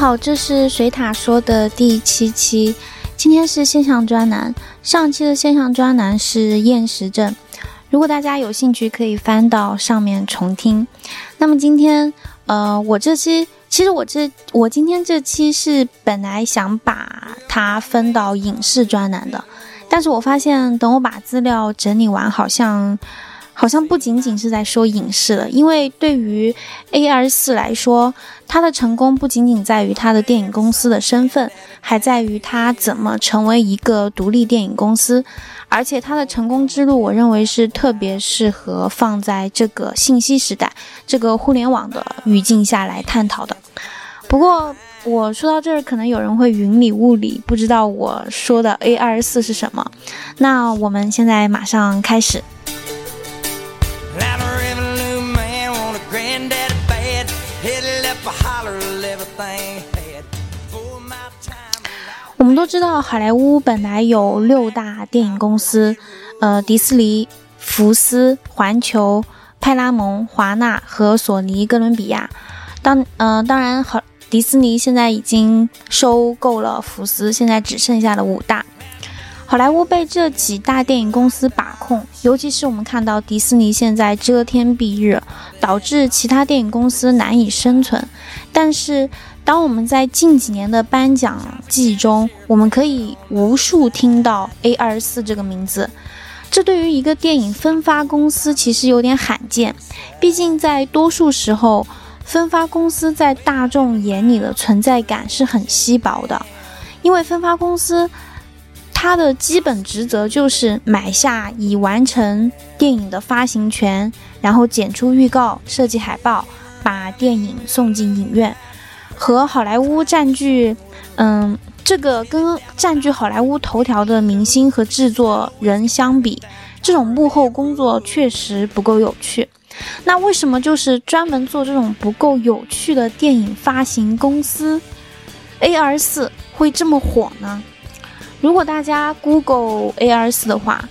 好，这是水塔说的第七期，今天是现象专栏。上期的现象专栏是厌食症，如果大家有兴趣，可以翻到上面重听。那么今天，呃，我这期其实我这我今天这期是本来想把它分到影视专栏的，但是我发现等我把资料整理完，好像。好像不仅仅是在说影视了，因为对于 A R 四来说，它的成功不仅仅在于它的电影公司的身份，还在于它怎么成为一个独立电影公司。而且它的成功之路，我认为是特别适合放在这个信息时代、这个互联网的语境下来探讨的。不过我说到这儿，可能有人会云里雾里，不知道我说的 A 二四是什么。那我们现在马上开始。我们都知道，好莱坞本来有六大电影公司，呃，迪士尼、福斯、环球、派拉蒙、华纳和索尼哥伦比亚。当呃，当然，好，迪士尼现在已经收购了福斯，现在只剩下了五大。好莱坞被这几大电影公司把控，尤其是我们看到迪士尼现在遮天蔽日，导致其他电影公司难以生存。但是，当我们在近几年的颁奖季中，我们可以无数听到 A 二四这个名字，这对于一个电影分发公司其实有点罕见。毕竟，在多数时候，分发公司在大众眼里的存在感是很稀薄的，因为分发公司。它的基本职责就是买下已完成电影的发行权，然后剪出预告、设计海报，把电影送进影院。和好莱坞占据，嗯，这个跟占据好莱坞头条的明星和制作人相比，这种幕后工作确实不够有趣。那为什么就是专门做这种不够有趣的电影发行公司 A R 四会这么火呢？如果大家 Google A R 四的话，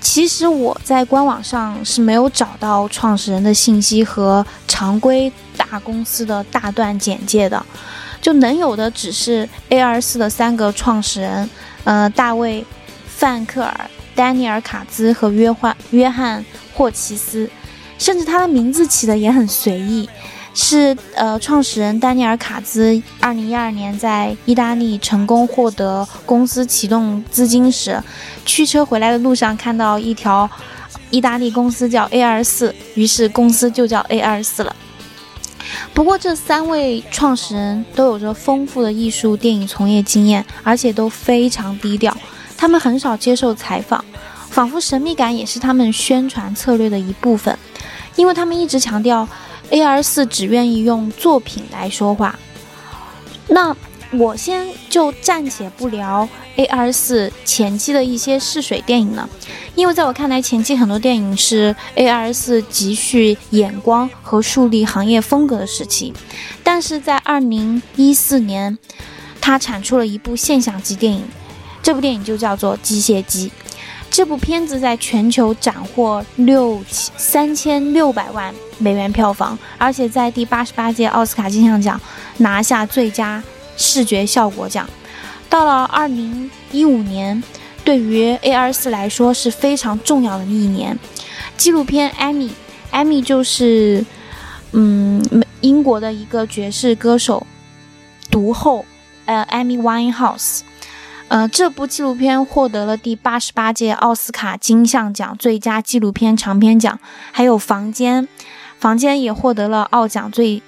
其实我在官网上是没有找到创始人的信息和常规大公司的大段简介的，就能有的只是 A R 四的三个创始人，呃，大卫·范克尔、丹尼尔·卡兹和约翰·约翰·霍奇斯，甚至他的名字起的也很随意。是呃，创始人丹尼尔·卡兹，二零一二年在意大利成功获得公司启动资金时，驱车回来的路上看到一条意大利公司叫 A 二四，于是公司就叫 A 二四了。不过这三位创始人都有着丰富的艺术电影从业经验，而且都非常低调，他们很少接受采访，仿佛神秘感也是他们宣传策略的一部分，因为他们一直强调。A R 四只愿意用作品来说话，那我先就暂且不聊 A R 四前期的一些试水电影了，因为在我看来，前期很多电影是 A R 四积蓄眼光和树立行业风格的时期，但是在二零一四年，它产出了一部现象级电影，这部电影就叫做《机械姬》。这部片子在全球斩获六三千六百万美元票房，而且在第八十八届奥斯卡金像奖拿下最佳视觉效果奖。到了二零一五年，对于 A R 四来说是非常重要的一年。纪录片《艾米》，艾米就是嗯，英国的一个爵士歌手，独后，呃，艾米 Winehouse。呃，这部纪录片获得了第八十八届奥斯卡金像奖最佳纪录片长片奖，还有《房间》，《房间》也获得了奥奖最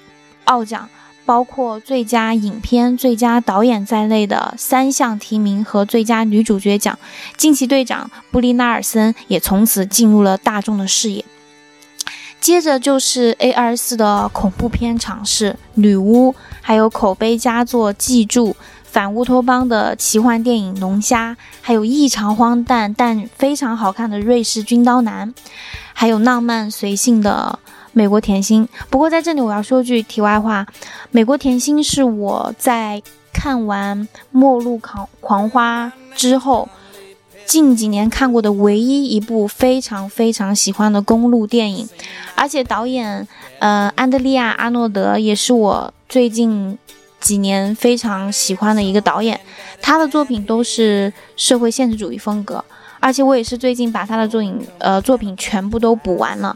奥奖，包括最佳影片、最佳导演在内的三项提名和最佳女主角奖。惊奇队长布利纳尔森也从此进入了大众的视野。接着就是 A 二四的恐怖片尝试，《女巫》，还有口碑佳作《记住》。反乌托邦的奇幻电影《龙虾》，还有异常荒诞但非常好看的《瑞士军刀男》，还有浪漫随性的《美国甜心》。不过在这里我要说句题外话，《美国甜心》是我在看完《末路狂狂花》之后，近几年看过的唯一一部非常非常喜欢的公路电影，而且导演呃安德利亚阿诺德也是我最近。几年非常喜欢的一个导演，他的作品都是社会现实主义风格，而且我也是最近把他的作品呃作品全部都补完了。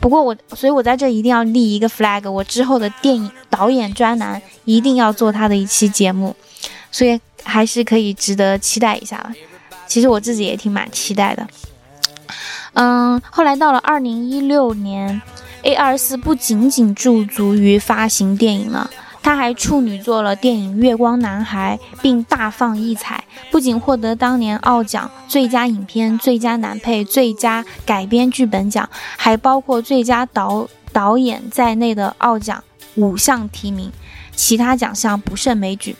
不过我，所以我在这一定要立一个 flag，我之后的电影导演专栏一定要做他的一期节目，所以还是可以值得期待一下了。其实我自己也挺蛮期待的。嗯，后来到了二零一六年，A 二四不仅仅驻足于发行电影了。他还处女作了电影《月光男孩》，并大放异彩，不仅获得当年奥奖最佳影片、最佳男配、最佳改编剧本奖，还包括最佳导导演在内的奥奖五项提名，其他奖项不胜枚举。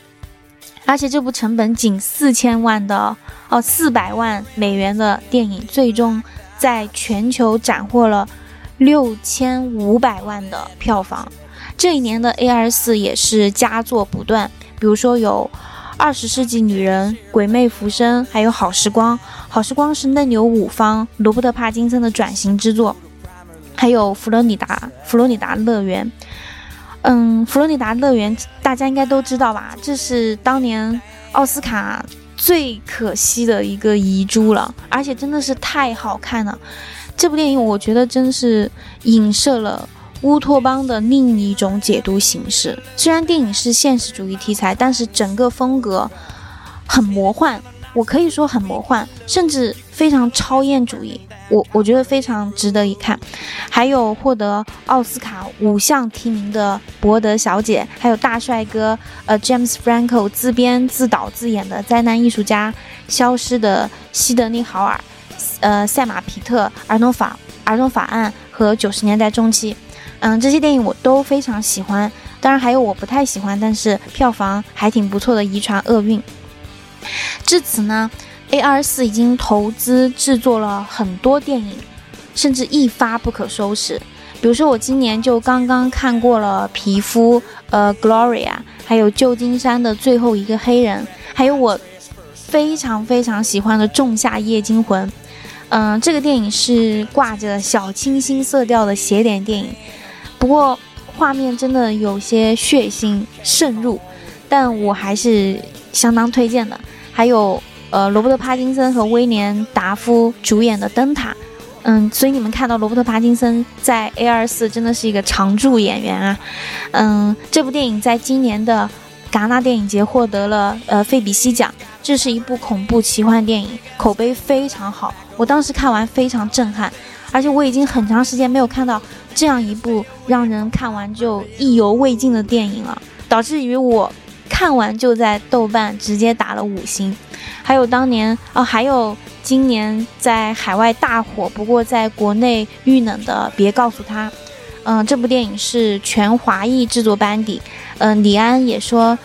而且这部成本仅四千万的哦四百万美元的电影，最终在全球斩获了六千五百万的票房。这一年的 A 二四也是佳作不断，比如说有《二十世纪女人》《鬼魅浮生》，还有《好时光》。《好时光》是嫩牛五方罗伯特·帕金森的转型之作，还有《佛罗里达佛罗里达乐园》。嗯，《佛罗里达乐园》大家应该都知道吧？这是当年奥斯卡最可惜的一个遗珠了，而且真的是太好看了。这部电影我觉得真是影射了。乌托邦的另一种解读形式，虽然电影是现实主义题材，但是整个风格很魔幻，我可以说很魔幻，甚至非常超验主义。我我觉得非常值得一看。还有获得奥斯卡五项提名的伯德小姐，还有大帅哥呃 James Franco 自编自导自演的灾难艺术家消失的西德尼豪尔，呃赛马皮特儿童法儿童法案和九十年代中期。嗯，这些电影我都非常喜欢，当然还有我不太喜欢，但是票房还挺不错的《遗传厄运》。至此呢，A 二四已经投资制作了很多电影，甚至一发不可收拾。比如说，我今年就刚刚看过了《皮肤》、呃，《Gloria》，还有旧金山的最后一个黑人，还有我非常非常喜欢的《仲夏夜惊魂》。嗯，这个电影是挂着小清新色调的邪典电影。不过画面真的有些血腥渗入，但我还是相当推荐的。还有呃，罗伯特·帕金森和威廉·达夫主演的《灯塔》，嗯，所以你们看到罗伯特·帕金森在 A 二四真的是一个常驻演员啊。嗯，这部电影在今年的戛纳电影节获得了呃费比西奖。这是一部恐怖奇幻电影，口碑非常好。我当时看完非常震撼，而且我已经很长时间没有看到。这样一部让人看完就意犹未尽的电影了，导致于我看完就在豆瓣直接打了五星。还有当年哦，还有今年在海外大火，不过在国内遇冷的《别告诉他》。嗯，这部电影是全华裔制作班底。嗯，李安也说，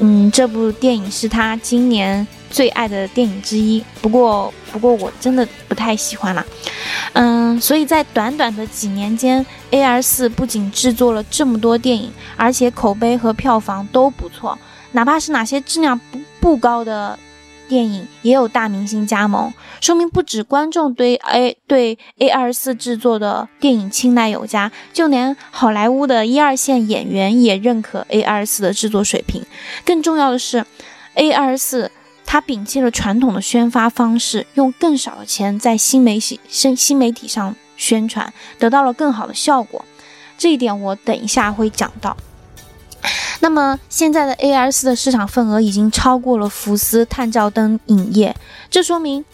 嗯，这部电影是他今年最爱的电影之一。不过，不过我真的不太喜欢了。嗯，所以在短短的几年间，A R 四不仅制作了这么多电影，而且口碑和票房都不错。哪怕是哪些质量不不高的电影，也有大明星加盟，说明不止观众对 A 对 A 二四制作的电影青睐有加，就连好莱坞的一二线演员也认可 A 二四的制作水平。更重要的是，A 二四。他摒弃了传统的宣发方式，用更少的钱在新媒体、新新媒体上宣传，得到了更好的效果。这一点我等一下会讲到。那么现在的 A R 四的市场份额已经超过了福斯探照灯影业，这说明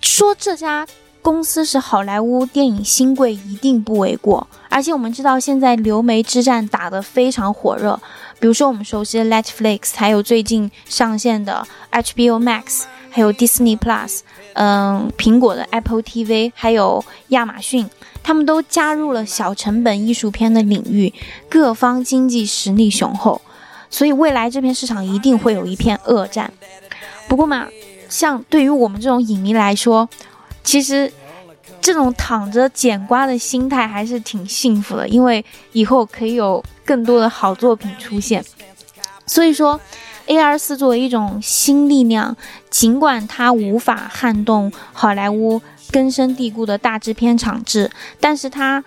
说这家公司是好莱坞电影新贵一定不为过。而且我们知道现在流媒之战打得非常火热。比如说我们熟悉的 Netflix，还有最近上线的 HBO Max，还有 Disney Plus，嗯，苹果的 Apple TV，还有亚马逊，他们都加入了小成本艺术片的领域，各方经济实力雄厚，所以未来这片市场一定会有一片恶战。不过嘛，像对于我们这种影迷来说，其实。这种躺着捡瓜的心态还是挺幸福的，因为以后可以有更多的好作品出现。所以说，A R 四作为一种新力量，尽管它无法撼动好莱坞根深蒂固的大制片厂制，但是它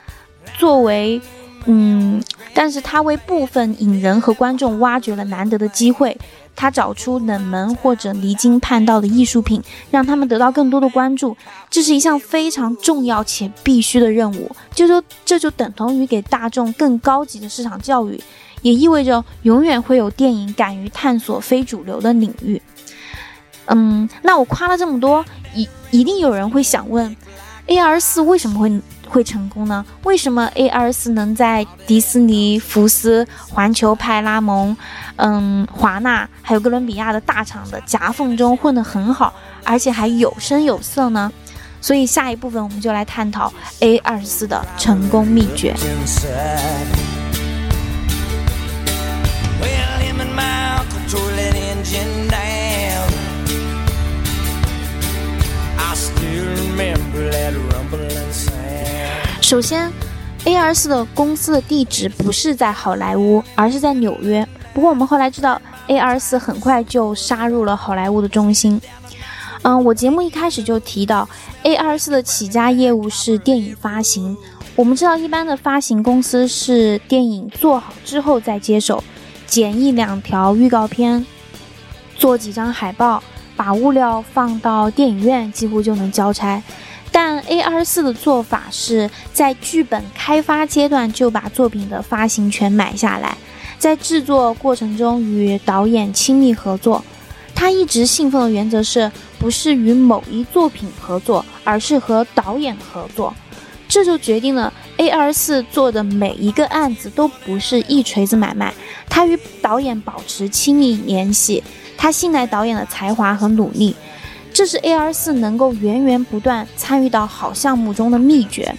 作为嗯，但是他为部分影人和观众挖掘了难得的机会。他找出冷门或者离经叛道的艺术品，让他们得到更多的关注，这是一项非常重要且必须的任务。就说这就等同于给大众更高级的市场教育，也意味着永远会有电影敢于探索非主流的领域。嗯，那我夸了这么多，一一定有人会想问，A R 四为什么会？会成功呢？为什么 A 二四能在迪士尼、福斯、环球、派拉蒙、嗯华纳还有哥伦比亚的大厂的夹缝中混得很好，而且还有声有色呢？所以下一部分我们就来探讨 A 二四的成功秘诀。首先，A R 四的公司的地址不是在好莱坞，而是在纽约。不过我们后来知道，A R 四很快就杀入了好莱坞的中心。嗯，我节目一开始就提到，A R 四的起家业务是电影发行。我们知道，一般的发行公司是电影做好之后再接手，剪一两条预告片，做几张海报，把物料放到电影院，几乎就能交差。但 A 二四的做法是在剧本开发阶段就把作品的发行权买下来，在制作过程中与导演亲密合作。他一直信奉的原则是，不是与某一作品合作，而是和导演合作。这就决定了 A 二四做的每一个案子都不是一锤子买卖。他与导演保持亲密联系，他信赖导演的才华和努力。这是 A R 四能够源源不断参与到好项目中的秘诀，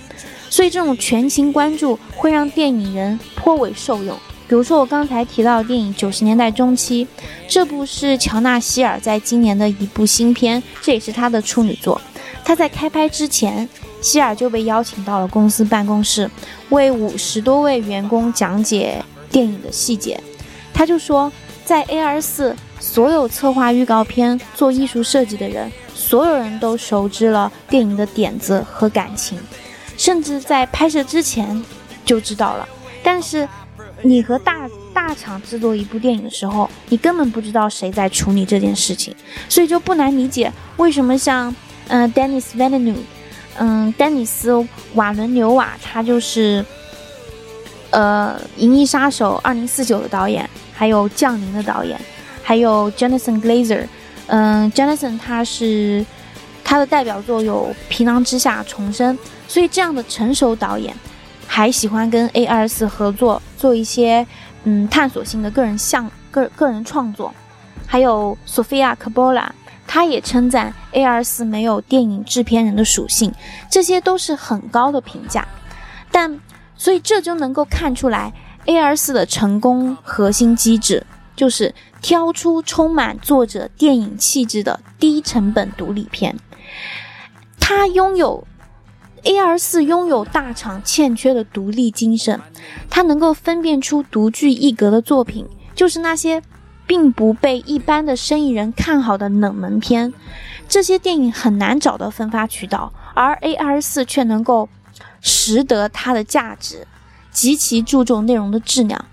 所以这种全情关注会让电影人颇为受用。比如说我刚才提到的电影《九十年代中期》，这部是乔纳希尔在今年的一部新片，这也是他的处女作。他在开拍之前，希尔就被邀请到了公司办公室，为五十多位员工讲解电影的细节。他就说，在 A R 四。所有策划预告片、做艺术设计的人，所有人都熟知了电影的点子和感情，甚至在拍摄之前就知道了。但是，你和大大厂制作一部电影的时候，你根本不知道谁在处理这件事情，所以就不难理解为什么像嗯，Dennis Villeneuve，嗯，丹尼斯·瓦伦纽瓦，他就是呃，《银翼杀手2049》的导演，还有《降临》的导演。还有 Jonathan Glazer，嗯，Jonathan 他是他的代表作有《皮囊之下》《重生》，所以这样的成熟导演还喜欢跟 A 二四合作做一些嗯探索性的个人项个个人创作。还有 Sofia Coppola，他也称赞 A 二四没有电影制片人的属性，这些都是很高的评价。但所以这就能够看出来 A 二四的成功核心机制就是。挑出充满作者电影气质的低成本独立片，它拥有 A R 四拥有大厂欠缺的独立精神，它能够分辨出独具一格的作品，就是那些并不被一般的生意人看好的冷门片。这些电影很难找到分发渠道，而 A R 四却能够识得它的价值，极其注重内容的质量。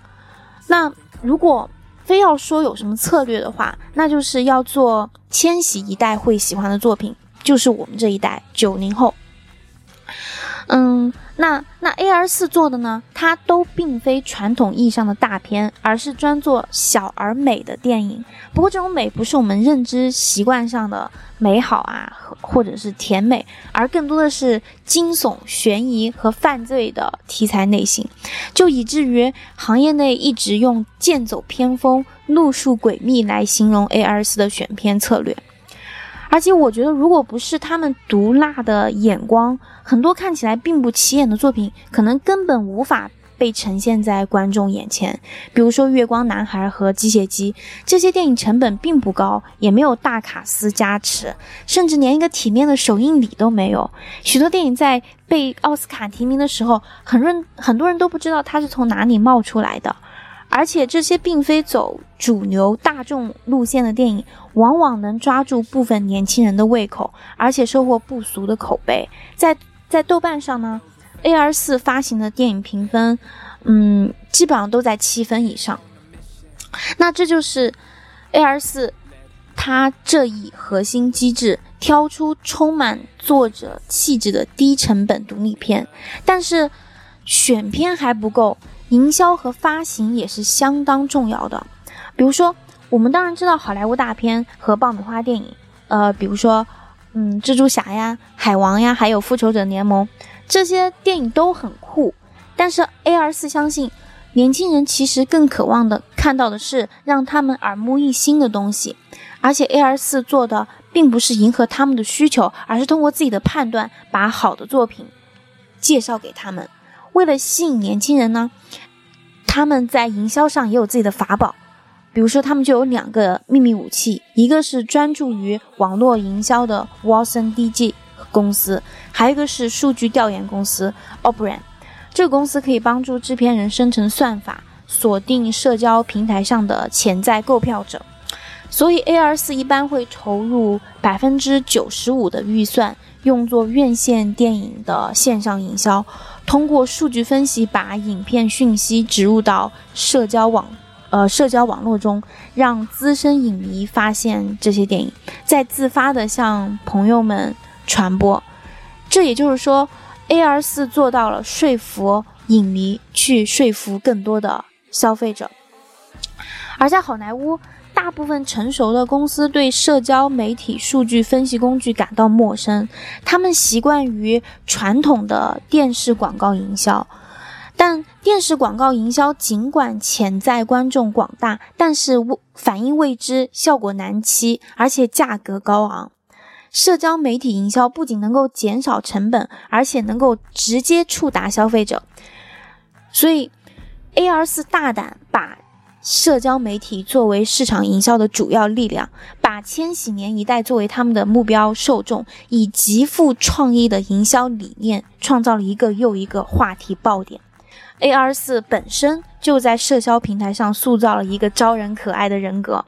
那如果非要说有什么策略的话，那就是要做千禧一代会喜欢的作品，就是我们这一代九零后。嗯，那那 A R 四做的呢？它都并非传统意义上的大片，而是专做小而美的电影。不过这种美不是我们认知习惯上的美好啊，或者是甜美，而更多的是惊悚、悬疑和犯罪的题材类型，就以至于行业内一直用剑走偏锋、路数诡秘来形容 A R 四的选片策略。而且我觉得，如果不是他们毒辣的眼光，很多看起来并不起眼的作品，可能根本无法被呈现在观众眼前。比如说《月光男孩》和《机械姬》这些电影，成本并不高，也没有大卡司加持，甚至连一个体面的首映礼都没有。许多电影在被奥斯卡提名的时候，很多很多人都不知道它是从哪里冒出来的。而且这些并非走主流大众路线的电影，往往能抓住部分年轻人的胃口，而且收获不俗的口碑。在在豆瓣上呢，A R 四发行的电影评分，嗯，基本上都在七分以上。那这就是 A R 四它这一核心机制，挑出充满作者气质的低成本独立片。但是选片还不够，营销和发行也是相当重要的。比如说，我们当然知道好莱坞大片和爆米花电影，呃，比如说，嗯，蜘蛛侠呀、海王呀，还有复仇者联盟。这些电影都很酷，但是 A 二四相信，年轻人其实更渴望的看到的是让他们耳目一新的东西，而且 A 二四做的并不是迎合他们的需求，而是通过自己的判断把好的作品介绍给他们。为了吸引年轻人呢，他们在营销上也有自己的法宝，比如说他们就有两个秘密武器，一个是专注于网络营销的 Watson DG。公司还有一个是数据调研公司 Obran，这个公司可以帮助制片人生成算法，锁定社交平台上的潜在购票者。所以 A R 四一般会投入百分之九十五的预算，用作院线电影的线上营销，通过数据分析把影片讯息植入到社交网，呃，社交网络中，让资深影迷发现这些电影，再自发的向朋友们。传播，这也就是说，A R 四做到了说服影迷去说服更多的消费者。而在好莱坞，大部分成熟的公司对社交媒体数据分析工具感到陌生，他们习惯于传统的电视广告营销。但电视广告营销尽管潜在观众广大，但是反应未知，效果难期，而且价格高昂。社交媒体营销不仅能够减少成本，而且能够直接触达消费者。所以，A R 四大胆把社交媒体作为市场营销的主要力量，把千禧年一代作为他们的目标受众，以极富创意的营销理念，创造了一个又一个话题爆点。A R 四本身就在社交平台上塑造了一个招人可爱的人格。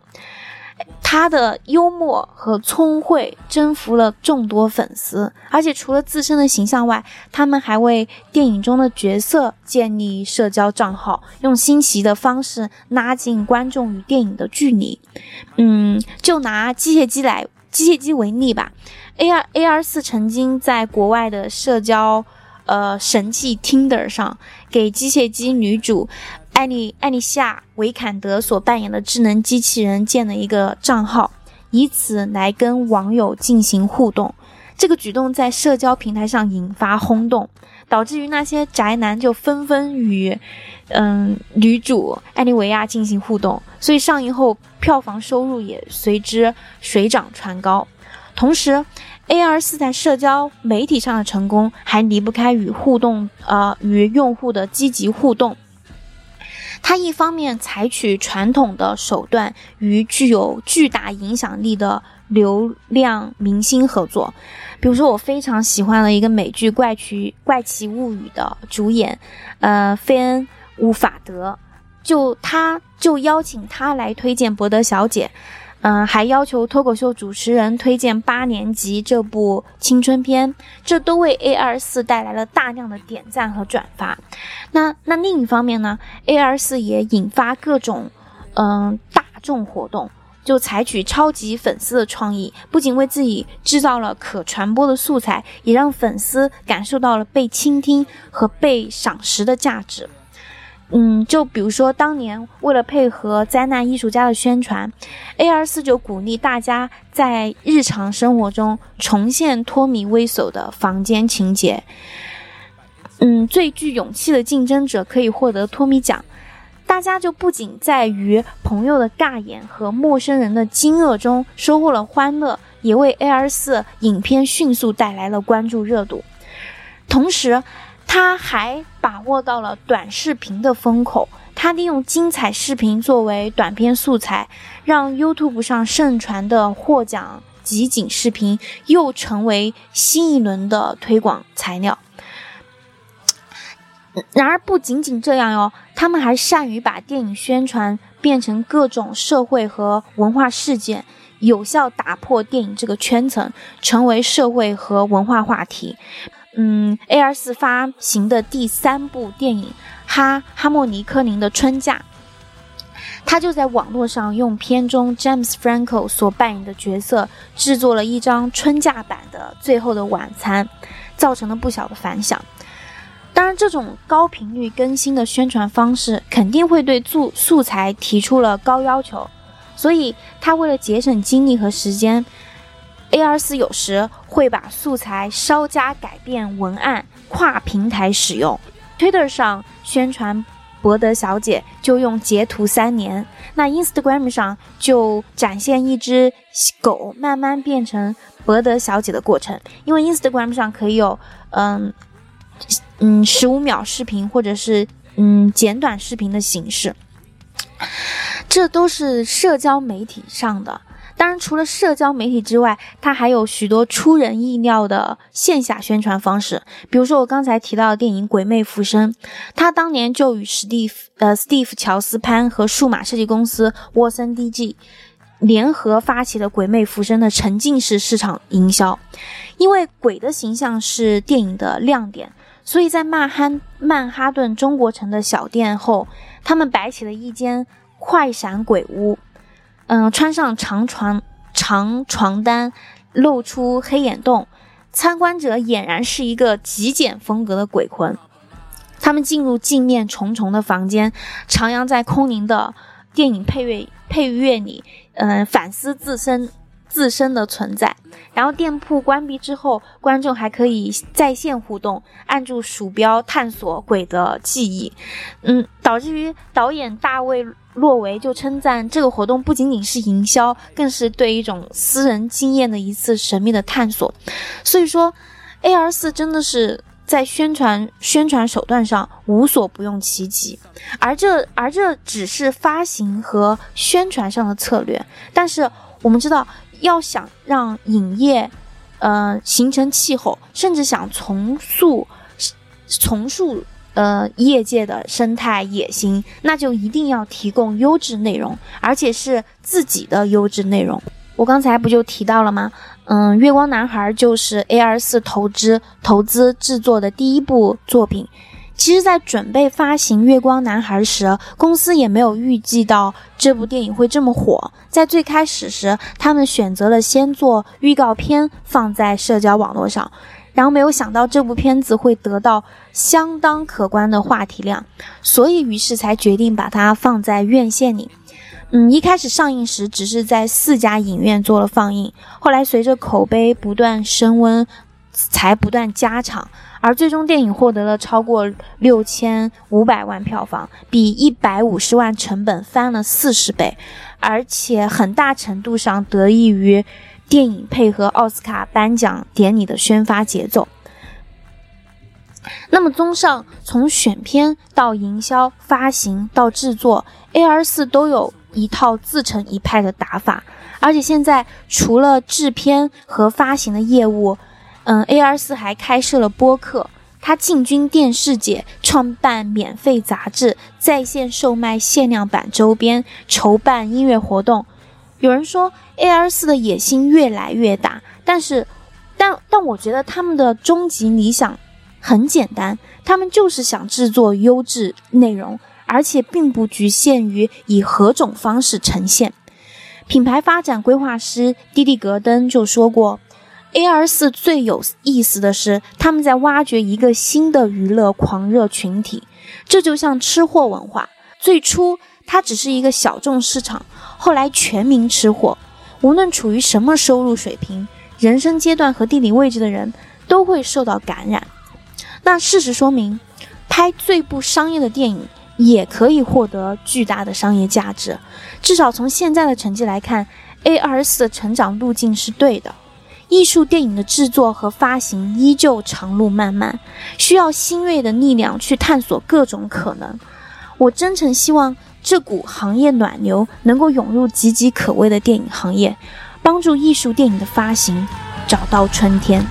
他的幽默和聪慧征服了众多粉丝，而且除了自身的形象外，他们还为电影中的角色建立社交账号，用新奇的方式拉近观众与电影的距离。嗯，就拿机械姬来机械姬为例吧，A R A R 四曾经在国外的社交呃神器 Tinder 上给机械姬女主。艾丽艾丽夏维坎德所扮演的智能机器人建了一个账号，以此来跟网友进行互动。这个举动在社交平台上引发轰动，导致于那些宅男就纷纷与嗯女主艾丽维亚进行互动，所以上映后票房收入也随之水涨船高。同时，A R 四在社交媒体上的成功还离不开与互动呃与用户的积极互动。他一方面采取传统的手段与具有巨大影响力的流量明星合作，比如说我非常喜欢的一个美剧《怪奇怪奇物语》的主演，呃，菲恩·伍法德，就他就邀请他来推荐《博德小姐》。嗯，还要求脱口秀主持人推荐《八年级》这部青春片，这都为 A 二四带来了大量的点赞和转发。那那另一方面呢，A 二四也引发各种嗯大众活动，就采取超级粉丝的创意，不仅为自己制造了可传播的素材，也让粉丝感受到了被倾听和被赏识的价值。嗯，就比如说，当年为了配合灾难艺术家的宣传，A 二四九鼓励大家在日常生活中重现托米威叟的房间情节。嗯，最具勇气的竞争者可以获得托米奖。大家就不仅在于朋友的尬演和陌生人的惊愕中收获了欢乐，也为 A 二四影片迅速带来了关注热度。同时，他还把握到了短视频的风口，他利用精彩视频作为短片素材，让 YouTube 上盛传的获奖集锦视频又成为新一轮的推广材料。然而，不仅仅这样哟，他们还善于把电影宣传变成各种社会和文化事件，有效打破电影这个圈层，成为社会和文化话题。嗯，A. R. 四发行的第三部电影《哈哈莫尼科林的春假》，他就在网络上用片中 James Franco 所扮演的角色制作了一张春假版的《最后的晚餐》，造成了不小的反响。当然，这种高频率更新的宣传方式肯定会对素素材提出了高要求，所以他为了节省精力和时间，A 二四有时会把素材稍加改变文案，跨平台使用。Twitter 上宣传博德小姐就用截图三年，那 Instagram 上就展现一只狗慢慢变成博德小姐的过程，因为 Instagram 上可以有嗯。嗯，十五秒视频或者是嗯简短视频的形式，这都是社交媒体上的。当然，除了社交媒体之外，它还有许多出人意料的线下宣传方式。比如说，我刚才提到的电影《鬼魅浮生》，它当年就与史蒂夫呃史蒂夫乔斯潘和数码设计公司沃森 DG 联合发起了《鬼魅浮生》的沉浸式市场营销，因为鬼的形象是电影的亮点。所以在曼哈曼哈顿中国城的小店后，他们摆起了一间快闪鬼屋。嗯，穿上长床长床单，露出黑眼洞，参观者俨然是一个极简风格的鬼魂。他们进入镜面重重的房间，徜徉在空灵的电影配乐配乐里，嗯，反思自身。自身的存在，然后店铺关闭之后，观众还可以在线互动，按住鼠标探索鬼的记忆，嗯，导致于导演大卫洛维就称赞这个活动不仅仅是营销，更是对一种私人经验的一次神秘的探索。所以说，A R 四真的是在宣传宣传手段上无所不用其极，而这而这只是发行和宣传上的策略，但是我们知道。要想让影业，呃，形成气候，甚至想重塑、重塑呃业界的生态野心，那就一定要提供优质内容，而且是自己的优质内容。我刚才不就提到了吗？嗯，月光男孩就是 A R 四投资投资制作的第一部作品。其实，在准备发行《月光男孩》时，公司也没有预计到这部电影会这么火。在最开始时，他们选择了先做预告片放在社交网络上，然后没有想到这部片子会得到相当可观的话题量，所以于是才决定把它放在院线里。嗯，一开始上映时只是在四家影院做了放映，后来随着口碑不断升温，才不断加场。而最终电影获得了超过六千五百万票房，比一百五十万成本翻了四十倍，而且很大程度上得益于电影配合奥斯卡颁奖典礼的宣发节奏。那么，综上，从选片到营销、发行到制作，A R 四都有一套自成一派的打法，而且现在除了制片和发行的业务。嗯，A R 四还开设了播客，他进军电视界，创办免费杂志，在线售卖限量版周边，筹办音乐活动。有人说 A R 四的野心越来越大，但是，但但我觉得他们的终极理想很简单，他们就是想制作优质内容，而且并不局限于以何种方式呈现。品牌发展规划师蒂蒂格登就说过。A R 四最有意思的是，他们在挖掘一个新的娱乐狂热群体。这就像吃货文化，最初它只是一个小众市场，后来全民吃货。无论处于什么收入水平、人生阶段和地理位置的人，都会受到感染。那事实说明，拍最不商业的电影也可以获得巨大的商业价值。至少从现在的成绩来看，A R 四的成长路径是对的。艺术电影的制作和发行依旧长路漫漫，需要新锐的力量去探索各种可能。我真诚希望这股行业暖流能够涌入岌岌可危的电影行业，帮助艺术电影的发行找到春天。